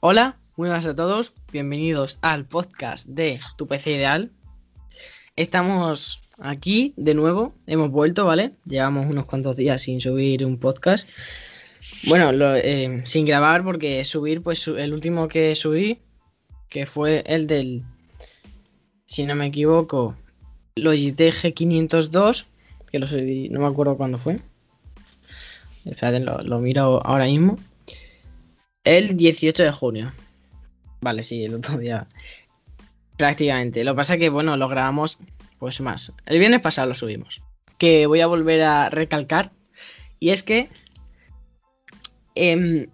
Hola, muy buenas a todos, bienvenidos al podcast de Tu PC Ideal. Estamos aquí de nuevo, hemos vuelto, ¿vale? Llevamos unos cuantos días sin subir un podcast. Bueno, eh, sin grabar porque subir, pues el último que subí, que fue el del, si no me equivoco, Logitech G502, que lo subí, no me acuerdo cuándo fue. Espérate, lo, lo miro ahora mismo. El 18 de junio. Vale, sí, el otro día. Prácticamente. Lo que pasa es que, bueno, lo grabamos pues más. El viernes pasado lo subimos. Que voy a volver a recalcar. Y es que em,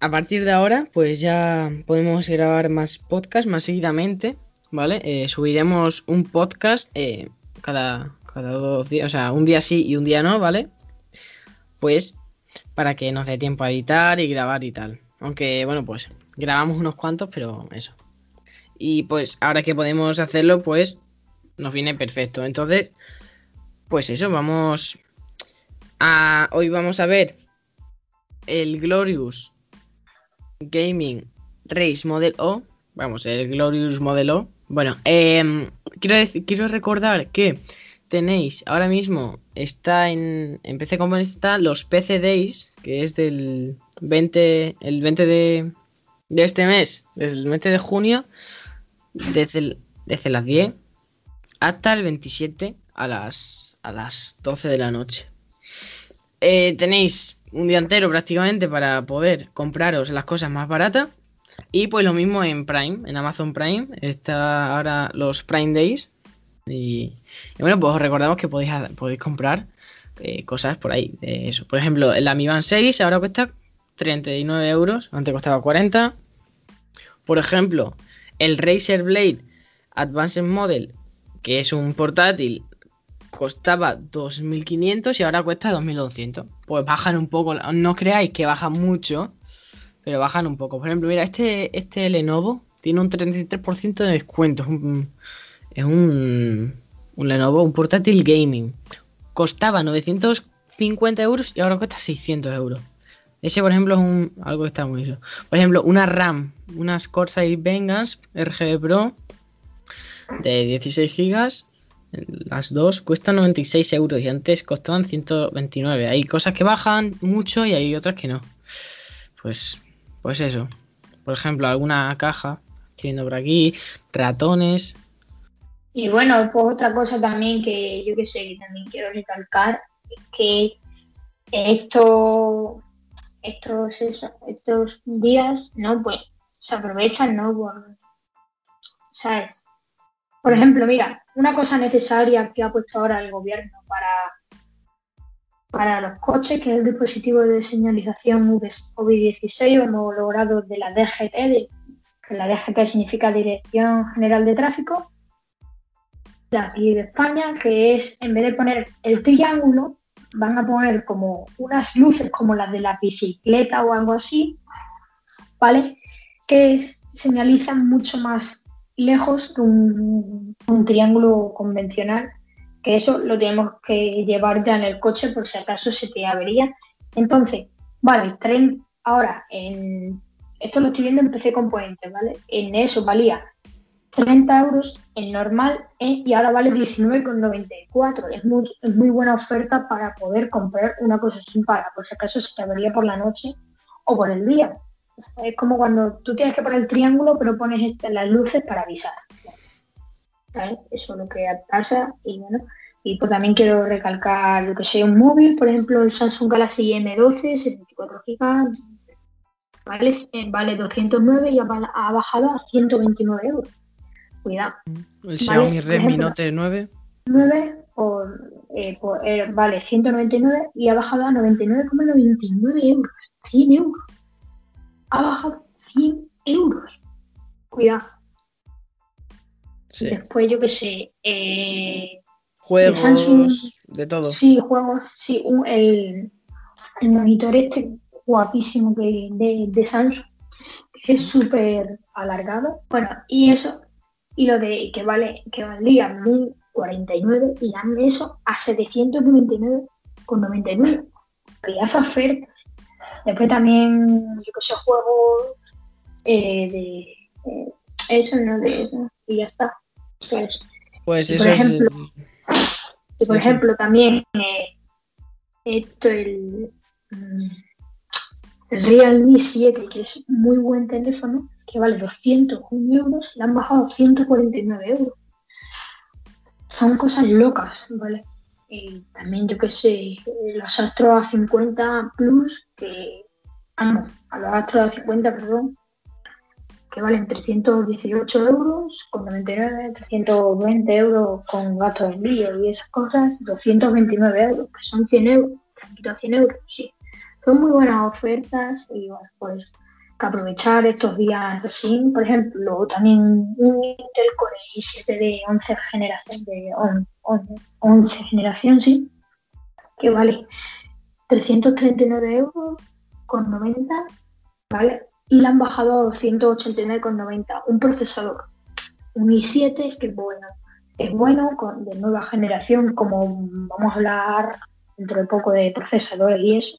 a partir de ahora, pues ya podemos grabar más podcasts más seguidamente. ¿Vale? Eh, subiremos un podcast eh, cada, cada dos días. O sea, un día sí y un día no, ¿vale? Pues para que nos dé tiempo a editar y grabar y tal. Aunque, bueno, pues grabamos unos cuantos, pero eso. Y pues ahora que podemos hacerlo, pues nos viene perfecto. Entonces, pues eso, vamos a... Hoy vamos a ver el Glorious Gaming Race Model O. Vamos, el Glorious Model O. Bueno, em, quiero, decir, quiero recordar que tenéis ahora mismo, está en, en PC como está los PC Days, que es del 20, el 20 de, de este mes, desde el 20 de junio, desde, desde las 10 hasta el 27 a las, a las 12 de la noche. Eh, tenéis un día entero prácticamente para poder compraros las cosas más baratas. Y pues lo mismo en Prime, en Amazon Prime. Está ahora los Prime Days. Y, bueno, pues os recordamos que podéis, podéis comprar eh, cosas por ahí. eso. Por ejemplo, el Mi Band 6 ahora cuesta 39 euros. Antes costaba 40. Por ejemplo, el Razer Blade Advanced Model, que es un portátil, costaba 2.500 y ahora cuesta 2.200. Pues bajan un poco. No creáis que bajan mucho, pero bajan un poco. Por ejemplo, mira, este, este Lenovo tiene un 33% de descuento. Es un, un, Lenovo, un portátil gaming. Costaba 950 euros y ahora cuesta 600 euros. Ese, por ejemplo, es un, algo que está muy bien. Por ejemplo, una RAM, unas Corsair Vengeance RGB Pro de 16 GB. Las dos cuestan 96 euros y antes costaban 129. Hay cosas que bajan mucho y hay otras que no. Pues, pues eso. Por ejemplo, alguna caja, estoy viendo por aquí, ratones, y bueno, pues otra cosa también que yo que sé, que también quiero recalcar, que esto, estos, estos días, ¿no? Pues se aprovechan, ¿no? Por, ¿sabes? Por ejemplo, mira, una cosa necesaria que ha puesto ahora el gobierno para, para los coches, que es el dispositivo de señalización OV16 homologado de la DGT, que la DGT significa Dirección General de Tráfico, de aquí de España, que es, en vez de poner el triángulo, van a poner como unas luces como las de la bicicleta o algo así, ¿vale? Que señalizan mucho más lejos que un, triángulo convencional, que eso lo tenemos que llevar ya en el coche por si acaso se te avería. Entonces, vale, el tren ahora en esto lo estoy viendo en PC Componentes, ¿vale? En eso valía 30 euros en normal ¿eh? y ahora vale 19,94. Es muy, es muy buena oferta para poder comprar una cosa sin para, por si acaso se te avería por la noche o por el día. es como cuando tú tienes que poner el triángulo, pero pones este, las luces para avisar. Eso es lo que pasa y bueno. Y pues también quiero recalcar lo que sea un móvil, por ejemplo el Samsung Galaxy M12, 64 GB, vale, eh, vale 209 y ha bajado a 129 euros cuidado. El Xiaomi Redmi Note 9. 9 o, eh, eh, vale 199 y ha bajado a 99,99 euros. 100 euros. Ha bajado 100 euros. Cuidado. Después, yo qué sé. Eh, juegos, de todo. Sí, juegos. Sí, el, el, monitor este guapísimo que, de, de Samsung. Es súper alargado. Bueno, y eso y lo de que vale que valía 1049 y dan eso a 799,99. Pedazo oferta. Después también, yo que sé, juegos eh, de eh, eso, no de eso, y ya está. Pues, Pues eso por es. ejemplo- y por Sí, sí. ejemplo, también eh, esto, el, mm, el Realme 7, que es muy buen teléfono, que vale 201 euros, le han bajado a 149 euros. Son cosas locas, ¿vale? Y también, yo qué sé, los Astro A50 Plus, que. Ah, no, a los Astro A50, perdón, que valen 318 euros con 99, 320 euros con gasto de envío y esas cosas, 229 euros, que son 100 euros, te han quitado 100 euros, sí. Son muy buenas ofertas y bueno, pues que aprovechar estos días así. Por ejemplo, también un Intel Core i7 de 11 generación, de on- on- 11 generación, sí, que vale 339 euros con 90, ¿vale? Y le han bajado a 289,90 un procesador, un i7 que bueno, es bueno, con, de nueva generación, como vamos a hablar dentro de poco de procesadores y eso.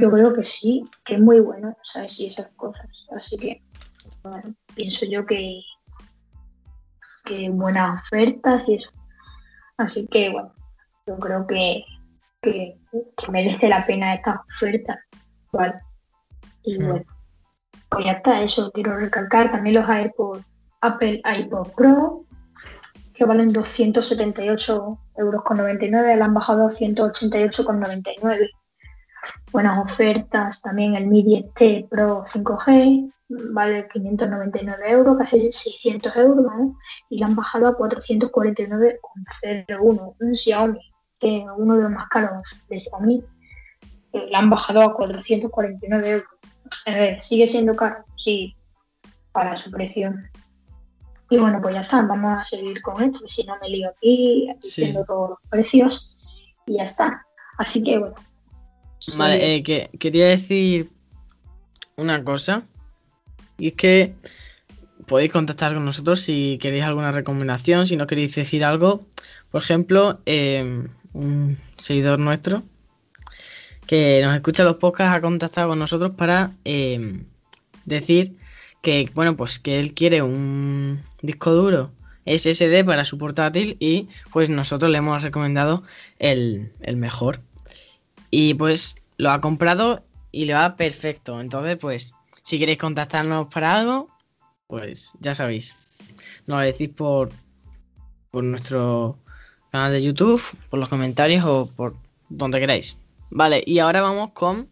Yo creo que sí, que es muy bueno, ¿sabes? Y esas cosas. Así que, bueno, pienso yo que, que buenas ofertas y eso. Así que, bueno, yo creo que, que, que merece la pena estas ofertas, ¿vale? Y Mm. bueno, pues ya está, eso quiero recalcar. También los AirPods Apple iPod Pro, que valen 278 euros con 99, le han bajado a 188,99. Buenas ofertas, también el Mi 10T Pro 5G, vale 599 euros, casi 600 euros, y le han bajado a 449,01. Un Xiaomi, que es uno de los más caros de Xiaomi, eh, le han bajado a 449 euros. A ver, sigue siendo caro, sí, para su precio. Y bueno, pues ya está, vamos a seguir con esto, si no me lío aquí Sí. diciendo todos los precios y ya está. Así que bueno. Vale, eh, que quería decir una cosa. Y es que podéis contactar con nosotros si queréis alguna recomendación, si no queréis decir algo. Por ejemplo, eh, un seguidor nuestro que nos escucha los podcasts ha contactado con nosotros para eh, decir que, bueno, pues que él quiere un disco duro SSD para su portátil y pues nosotros le hemos recomendado el, el mejor. Y pues lo ha comprado y le va perfecto. Entonces, pues, si queréis contactarnos para algo, pues ya sabéis. Nos lo decís por, por nuestro canal de YouTube, por los comentarios o por donde queráis. Vale, y ahora vamos con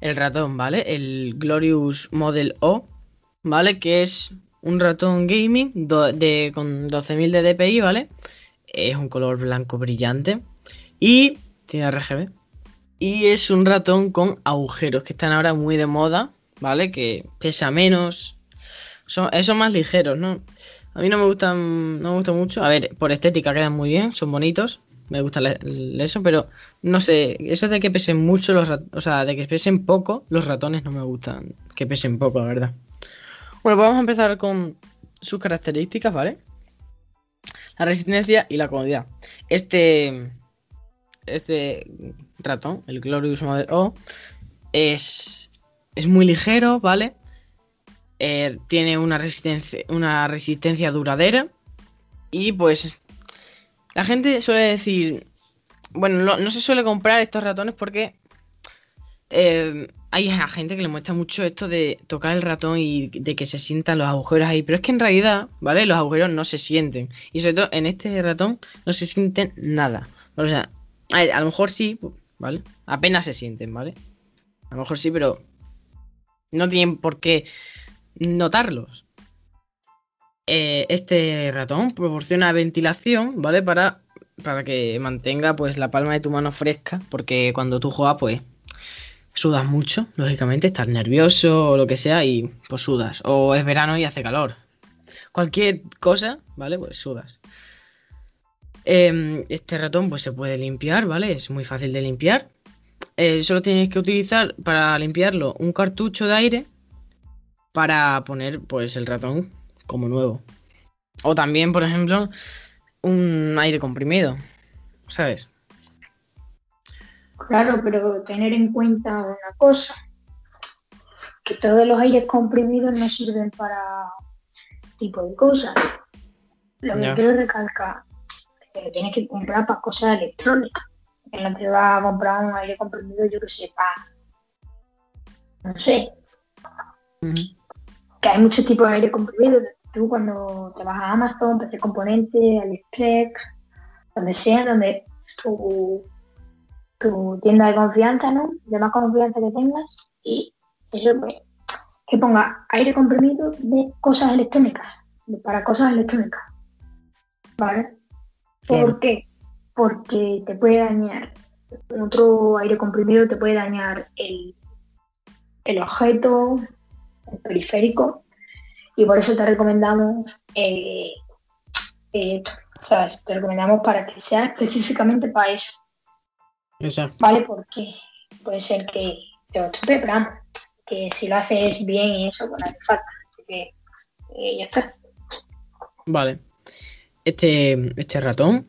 el ratón, ¿vale? El Glorious Model O, ¿vale? Que es un ratón gaming do- de, con 12.000 de DPI, ¿vale? Es un color blanco brillante. Y tiene RGB. Y es un ratón con agujeros que están ahora muy de moda, ¿vale? Que pesa menos. Son, eh, son más ligeros, ¿no? A mí no me gustan, no me gustan mucho. A ver, por estética quedan muy bien, son bonitos. Me gusta eso, pero no sé, eso de que pesen mucho los ratones, o sea, de que pesen poco, los ratones no me gustan que pesen poco, la verdad. Bueno, pues vamos a empezar con sus características, ¿vale? La resistencia y la comodidad. Este, este ratón, el Glorious Model O, es, es muy ligero, ¿vale? Eh, tiene una resistencia, una resistencia duradera. Y pues la gente suele decir, bueno, no, se suele comprar estos ratones porque eh, hay gente que le muestra mucho esto de tocar el ratón y de que se sientan los agujeros ahí. Pero es que en realidad, ¿vale? Los agujeros no se sienten. Y sobre todo en este ratón no se sienten nada. O sea, a lo mejor sí, ¿vale? Apenas se sienten, ¿vale? A lo mejor sí, pero no tienen por qué notarlos. Eh, este ratón proporciona ventilación, ¿vale? Para, para que mantenga pues la palma de tu mano fresca, porque cuando tú juegas pues sudas mucho, lógicamente, estás nervioso o lo que sea y pues sudas. O es verano y hace calor. Cualquier cosa, ¿vale? Pues sudas. Eh, este ratón pues se puede limpiar, ¿vale? Es muy fácil de limpiar. Eh, solo tienes que utilizar para limpiarlo un cartucho de aire para poner pues el ratón como nuevo. O también, por ejemplo, un aire comprimido, ¿sabes? Claro, pero tener en cuenta una cosa, que todos los aires comprimidos no sirven para este tipo de cosas. Lo que quiero recalcar que tienes que comprar para cosas electrónicas. Que no te vas a comprar un aire comprimido, yo que sé, para. No sé, que hay muchos tipos de aire comprimido. Tú cuando te vas a Amazon, PC Componente, AliExpress, donde sea, donde tu, tu tienda de confianza, ¿no? De más confianza que tengas. Y eso, pues, que ponga aire comprimido de cosas electrónicas, de- para cosas electrónicas. ¿Vale? ¿Por qué? Porque te puede dañar, otro aire comprimido te puede dañar el, el objeto, el periférico, y por eso te recomendamos, eh, eh, ¿sabes? Te recomendamos para que sea específicamente para eso, Exacto. ¿vale? Porque puede ser que te pero vamos, que si lo haces bien y eso, pues no hace falta. Así que eh, ya está. Vale. Este, este ratón,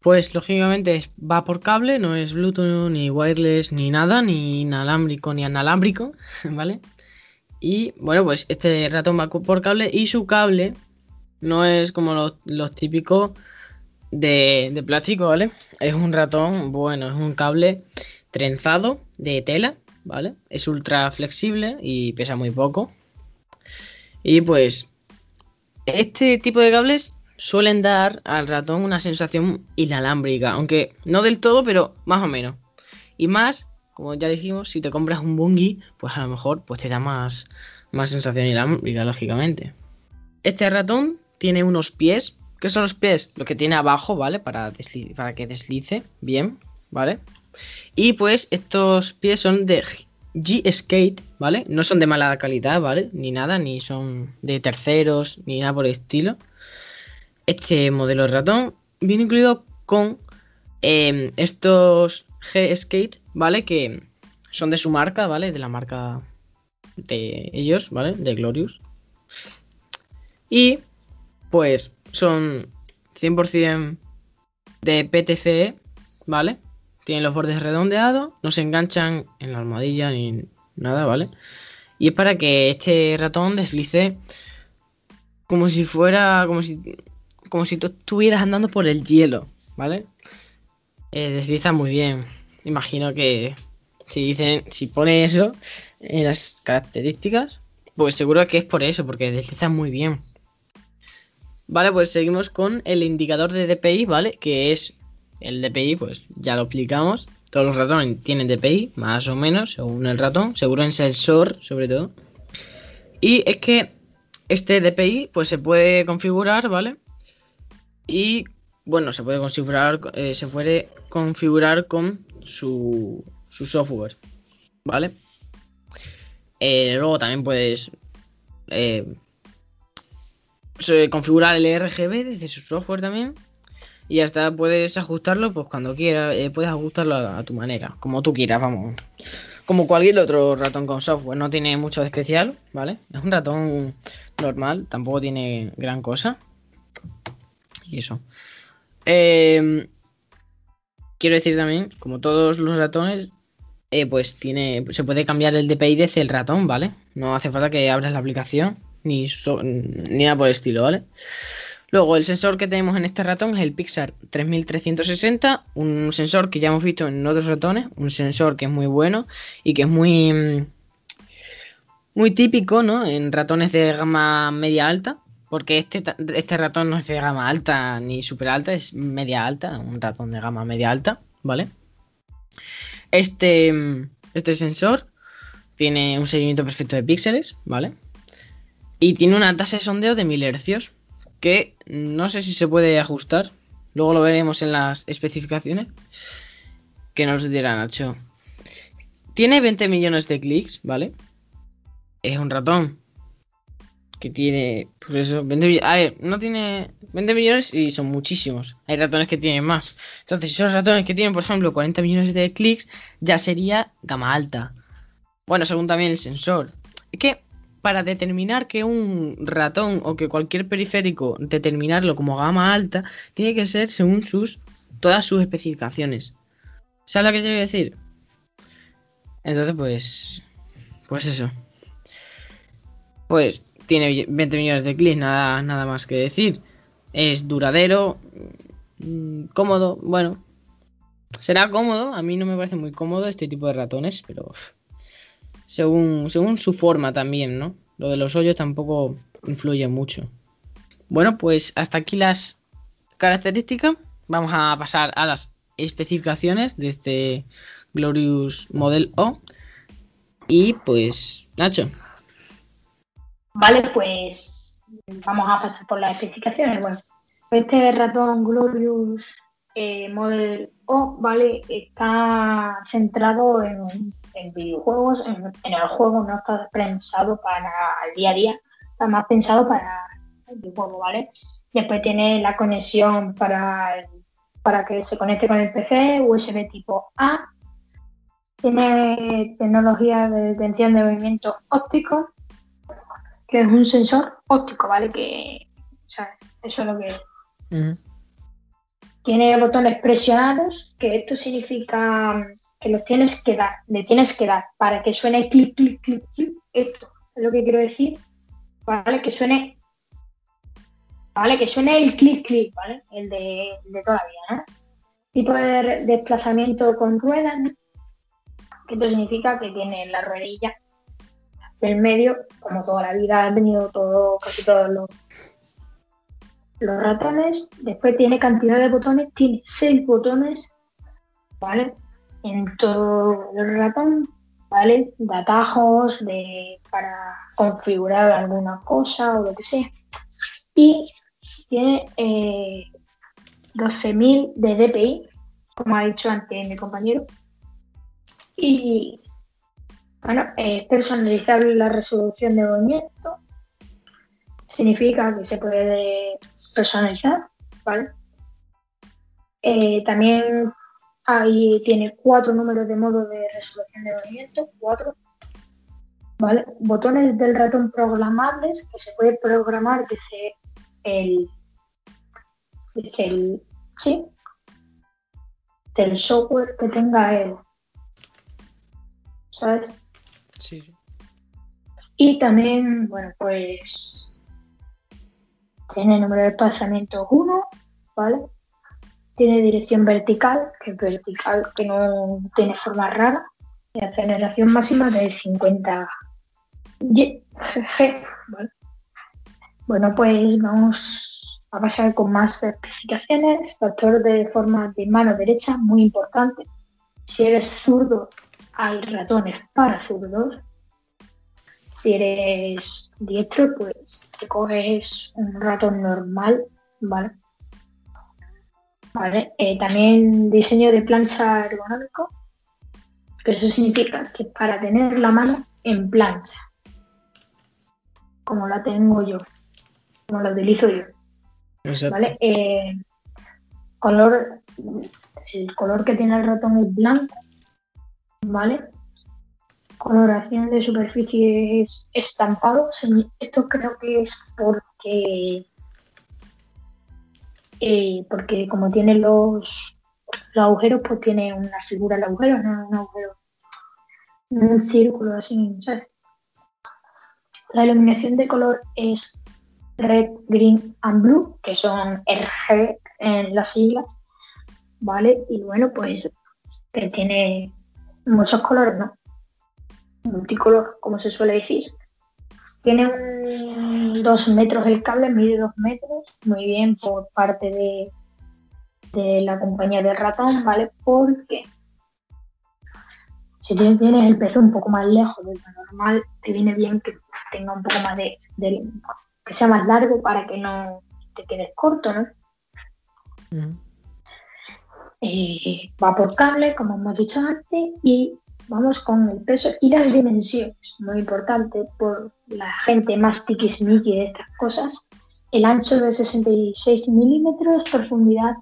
pues lógicamente va por cable, no es Bluetooth, ni wireless, ni nada, ni inalámbrico, ni analámbrico, ¿vale? Y bueno, pues este ratón va por cable y su cable no es como los, los típicos de, de plástico, ¿vale? Es un ratón, bueno, es un cable trenzado de tela, ¿vale? Es ultra flexible y pesa muy poco. Y pues este tipo de cables suelen dar al ratón una sensación inalámbrica, aunque no del todo, pero más o menos. Y más, como ya dijimos, si te compras un bungie, pues a lo mejor pues te da más, más sensación inalámbrica, lógicamente. Este ratón tiene unos pies. ¿Qué son los pies? Lo que tiene abajo, ¿vale? Para, para que deslice bien, ¿vale? Y pues estos pies son de G-Skate, ¿vale? No son de mala calidad, ¿vale? Ni nada, ni son de terceros, ni nada por el estilo. Este modelo de ratón viene incluido con eh, estos G-Skate, ¿vale? Que son de su marca, ¿vale? De la marca de ellos, ¿vale? De Glorious. Y pues son 100% de PTCE, ¿vale? Tienen los bordes redondeados, no se enganchan en la almohadilla ni nada, ¿vale? Y es para que este ratón deslice como si fuera, como si, como si tú estuvieras andando por el hielo, ¿vale? Eh, desliza muy bien. Imagino que si dicen, si pone eso en las características, pues seguro que es por eso, porque desliza muy bien. Vale, pues seguimos con el indicador de DPI, ¿vale? Que es el DPI, pues ya lo explicamos. Todos los ratones tienen DPI, más o menos, según el ratón, seguro en sensor, sobre todo. Y es que este DPI, pues se puede configurar, ¿vale? Y bueno, se puede configurar, eh, se puede configurar con su, su software, ¿vale? Eh, luego también puedes eh, configurar el RGB desde su software también. Y ya está, puedes ajustarlo pues cuando quieras, puedes ajustarlo a, a tu manera, como tú quieras, vamos. Como cualquier otro ratón con software, no tiene mucho de especial, ¿vale? Es un ratón normal, tampoco tiene gran cosa. Y eso. Eh, quiero decir también, como todos los ratones, eh, pues tiene, se puede cambiar el DPI desde el ratón, ¿vale? No hace falta que abras la aplicación ni, ni nada por el estilo, ¿vale? Luego, el sensor que tenemos en este ratón es el Pixar 3360, un sensor que ya hemos visto en otros ratones, un sensor que es muy bueno y que es muy, muy típico, ¿no? En ratones de gama media alta, porque este, este ratón no es de gama alta ni super alta, es media alta, un ratón de gama media alta, ¿vale? Este, este sensor tiene un seguimiento perfecto de píxeles, ¿vale? Y tiene una tasa de sondeo de 1000 hercios, que no sé si se puede ajustar. Luego lo veremos en las especificaciones. Que nos dirá Nacho. Tiene 20 millones de clics, ¿vale? Es un ratón. Que tiene. Por eso. 20 mi- A ver, no tiene 20 millones y son muchísimos. Hay ratones que tienen más. Entonces, esos ratones que tienen, por ejemplo, 40 millones de clics, ya sería gama alta. Bueno, según también el sensor. Es que para determinar que un ratón o que cualquier periférico determinarlo como gama alta, tiene que ser según sus todas sus especificaciones. ¿Sabes lo que quiero decir? Entonces, pues. Pues eso. pues tiene 20 millones de clics, nada, nada más que decir. Es duradero, mm, cómodo, bueno. Será cómodo, a mí no me parece muy cómodo este tipo de ratones, pero según, según su forma también, ¿no? Lo de los hoyos tampoco influye mucho. Bueno, pues hasta aquí las características. Vamos a pasar a las especificaciones de este Glorious Model O. Y pues, Nacho. Vale, pues vamos a pasar por las especificaciones. Bueno, este ratón Glorious eh, Model O, ¿vale? Está centrado en, videojuegos, en, el juego, no está pensado para el día a día, está más pensado para el videojuego, ¿vale? Después tiene la conexión para, para que se conecte con el PC, USB tipo A. Tiene tecnología de detención de movimiento óptico, que es un sensor óptico, ¿vale? Que, o sea, eso es lo que es. Tiene botones presionados, que esto significa que los tienes que dar, le tienes que dar para que suene clic, clic, clic, clic. Esto es lo que quiero decir, ¿vale? Que suene ¿vale? Que suene el clic clic, ¿vale? El de, toda la vida, ¿no? Tipo de desplazamiento con ruedas, que esto significa que tiene la ruedilla del medio, como toda la vida han tenido todo, casi todos los, los ratones. Después tiene cantidad de botones, tiene seis botones, ¿vale? En todo el ratón, ¿vale? De atajos, de, para configurar alguna cosa o lo que sea. Y tiene eh, 12.000 de DPI, como ha dicho antes mi compañero. Y bueno, es personalizable la resolución de movimiento. Significa que se puede personalizar, ¿vale? Eh, también ahí tiene cuatro números de modo de resolución de movimiento, cuatro. ¿Vale? Botones del ratón programables que se puede programar desde el es el sí del software que tenga él. ¿Sabes? Sí. Y también, bueno, pues tiene número de desplazamiento 1, ¿vale? Tiene dirección vertical, que es vertical, que no tiene forma rara, y aceleración máxima de 50 G. Bueno, pues vamos a pasar con más especificaciones. Factor de forma de mano derecha, muy importante. Si eres zurdo, hay ratones para zurdos. Si eres diestro, pues te coges un ratón normal, ¿vale? Vale. Eh, también diseño de plancha ergonómico, que eso significa que para tener la mano en plancha, como la tengo yo, como la utilizo yo. ¿Vale? Eh, color, el color que tiene el ratón es blanco, ¿vale? Coloración de superficies estampados. Esto creo que es porque eh, porque como tiene los, agujeros, pues tiene una figura el agujero, no un agujero, un círculo así, ¿sabes? La iluminación de color es Red, Green and Blue, que son RG en las siglas, ¿vale? Y bueno, pues que tiene muchos colores, ¿no? Multicolor, como se suele decir. Tiene dos metros el cable, mide dos metros, muy bien por parte de, de la compañía de ratón, ¿vale? Porque si tienes el peso un poco más lejos de lo normal, te viene bien que tenga un poco más de, de que sea más largo para que no te quedes corto, ¿no? Eh, va por cable, como hemos dicho antes, y vamos con el peso y las dimensiones, muy importante por la gente más tiquismiqui de estas cosas. El ancho de 66 milímetros, profundidad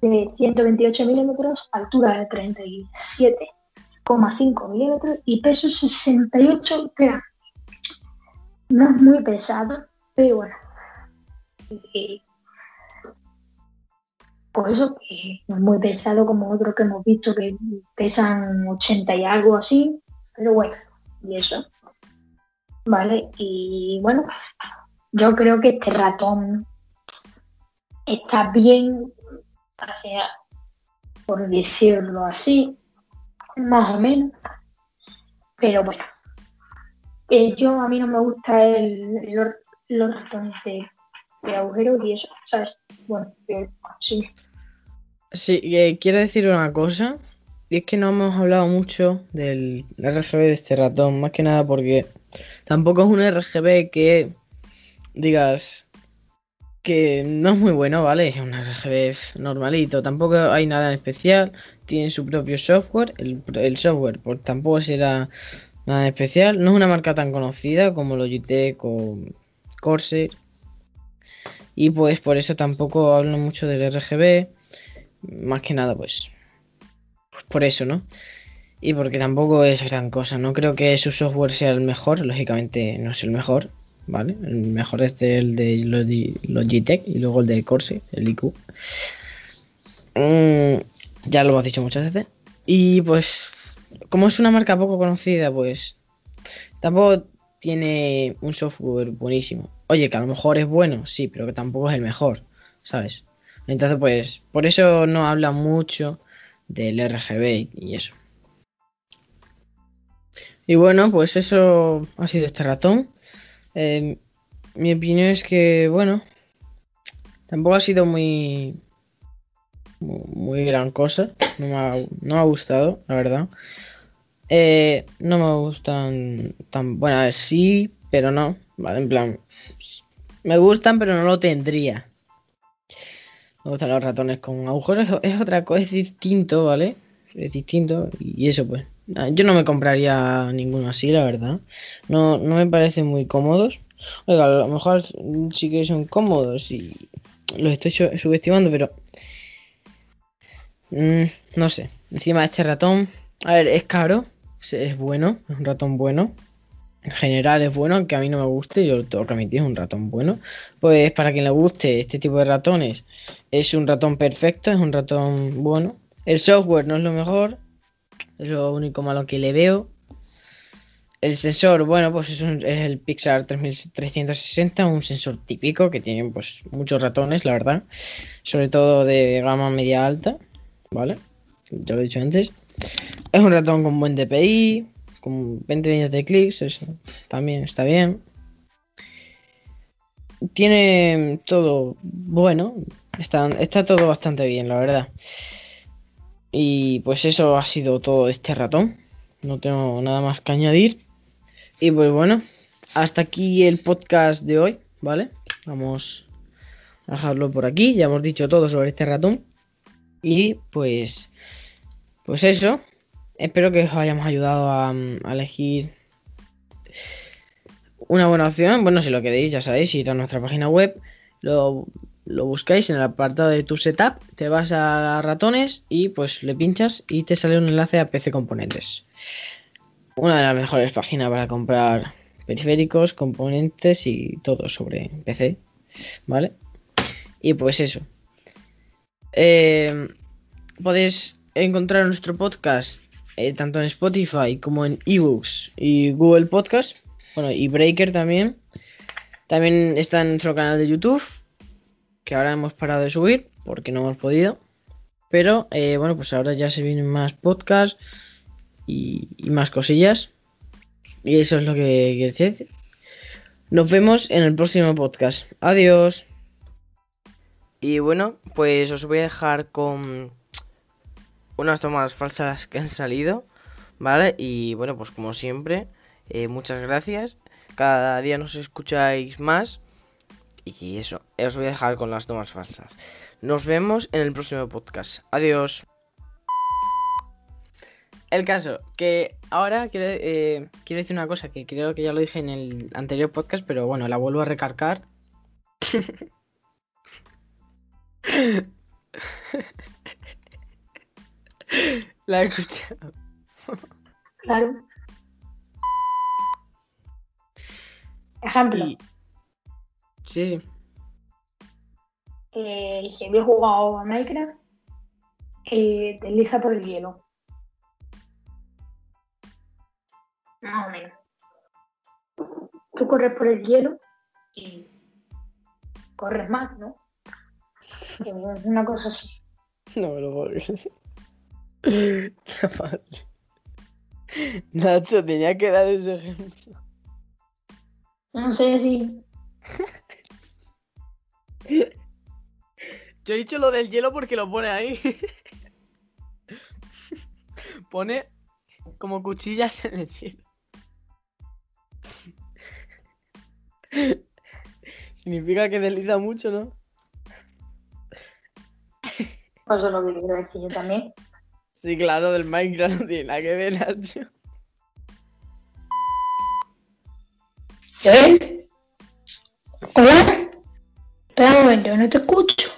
de 128 milímetros, altura de 37,5 milímetros y peso 68 gramos. No es muy pesado, pero bueno. Pues eso, que no es muy pesado como otros que hemos visto que pesan 80 y algo así, pero bueno, y eso. ¿vale? Y bueno, yo creo que este ratón está bien, así, por decirlo así, más o menos. Pero bueno, eh, yo a mí no me gusta el, los, los ratones de, de agujero y eso, ¿sabes? Bueno, eh, sí. Sí, quiero decir una cosa. Y es que no hemos hablado mucho del RGB de este ratón, más que nada porque tampoco es un RGB que digas que no es muy bueno, ¿vale? Es un RGB normalito, tampoco hay nada en especial, tiene su propio software, el, el software pues tampoco será nada en especial, no es una marca tan conocida como Logitech o Corsair y pues por eso tampoco hablo mucho del RGB, más que nada pues, pues por eso, ¿no? Y porque tampoco es gran cosa, no creo que su software sea el mejor, lógicamente no es el mejor, ¿vale? El mejor es el de Logitech y luego el de Corsair, el IQ. Mm, ya lo hemos dicho muchas veces. Y pues, como es una marca poco conocida, pues tampoco tiene un software buenísimo. Oye, que a lo mejor es bueno, sí, pero que tampoco es el mejor, ¿sabes? Entonces, pues, por eso no habla mucho del RGB y eso. Y bueno, pues eso ha sido este ratón. Eh, mi opinión es que, bueno, tampoco ha sido muy, muy gran cosa. No me ha, no ha gustado, la verdad. Eh, no me gustan tan. Bueno, a ver, sí, pero no. Vale, en plan. Me gustan, pero no lo tendría. Me gustan los ratones con agujeros. Es otra cosa, es distinto, ¿vale? Es distinto. Y eso, pues. Yo no me compraría ninguno así, la verdad. No, no me parecen muy cómodos. Oiga, a lo mejor sí que son cómodos y los estoy subestimando, pero. Mm, no sé. Encima este ratón. A ver, es caro. Es bueno. Es un ratón bueno. En general es bueno, aunque a mí no me guste. Yo lo tengo que admitir, es un ratón bueno. Pues para quien le guste este tipo de ratones, es un ratón perfecto. Es un ratón bueno. El software no es lo mejor. Es lo único malo que le veo. El sensor, bueno, pues es, un, el Pixar 3360, un sensor típico que tiene pues muchos ratones, la verdad. Sobre todo de gama media alta, ¿vale? Ya lo he dicho antes. Es un ratón con buen DPI, con 20 millones de clics, eso también está bien. Tiene todo bueno, está, está todo bastante bien, la verdad. Y pues eso ha sido todo este ratón. No tengo nada más que añadir. Y pues bueno, hasta aquí el podcast de hoy, ¿vale? Vamos a dejarlo por aquí. Ya hemos dicho todo sobre este ratón. Y pues, pues eso. Espero que os hayamos ayudado a, elegir una buena opción. Bueno, si lo queréis, ya sabéis, ir a nuestra página web. Lo, lo buscáis en el apartado de tu setup, te vas a ratones y pues le pinchas y te sale un enlace a PC Componentes. Una de las mejores páginas para comprar periféricos, componentes y todo sobre PC, ¿vale? Y pues eso. Eh, podéis encontrar nuestro podcast eh, tanto en Spotify como en eBooks y Google Podcast. Bueno, y Breaker también. También está en nuestro canal de YouTube, que ahora hemos parado de subir porque no hemos podido. Pero eh, bueno, pues ahora ya se vienen más podcasts y, más cosillas. Y eso es lo que quiero decir. Nos vemos en el próximo podcast. Adiós. Y bueno, pues os voy a dejar con unas tomas falsas que han salido. ¿Vale? Y bueno, pues como siempre, eh, muchas gracias. Cada día nos escucháis más. Y eso, os voy a dejar con las tomas falsas. Nos vemos en el próximo podcast. Adiós. El caso, que ahora quiero, eh, quiero decir una cosa que creo que ya lo dije en el anterior podcast, pero bueno, la vuelvo a recargar. la he escuchado. Claro. Ejemplo. Y... Sí, sí. Eh, si había jugado a Minecraft, eh, desliza por el hielo. Más o menos. tú corres por el hielo y corres más, ¿no? Pues una cosa así. No me lo puedo Nacho, tenía que dar ese ejemplo. No sé si. Yo he dicho lo del hielo porque lo pone ahí. pone como cuchillas en el hielo. Significa que desliza mucho, ¿no? Pues eso es lo que quiero decir yo también. Sí, claro, del Minecraft no tiene nada que ver, Nacho. ¿Eh? ¿Hola? Espera un momento, no te escucho.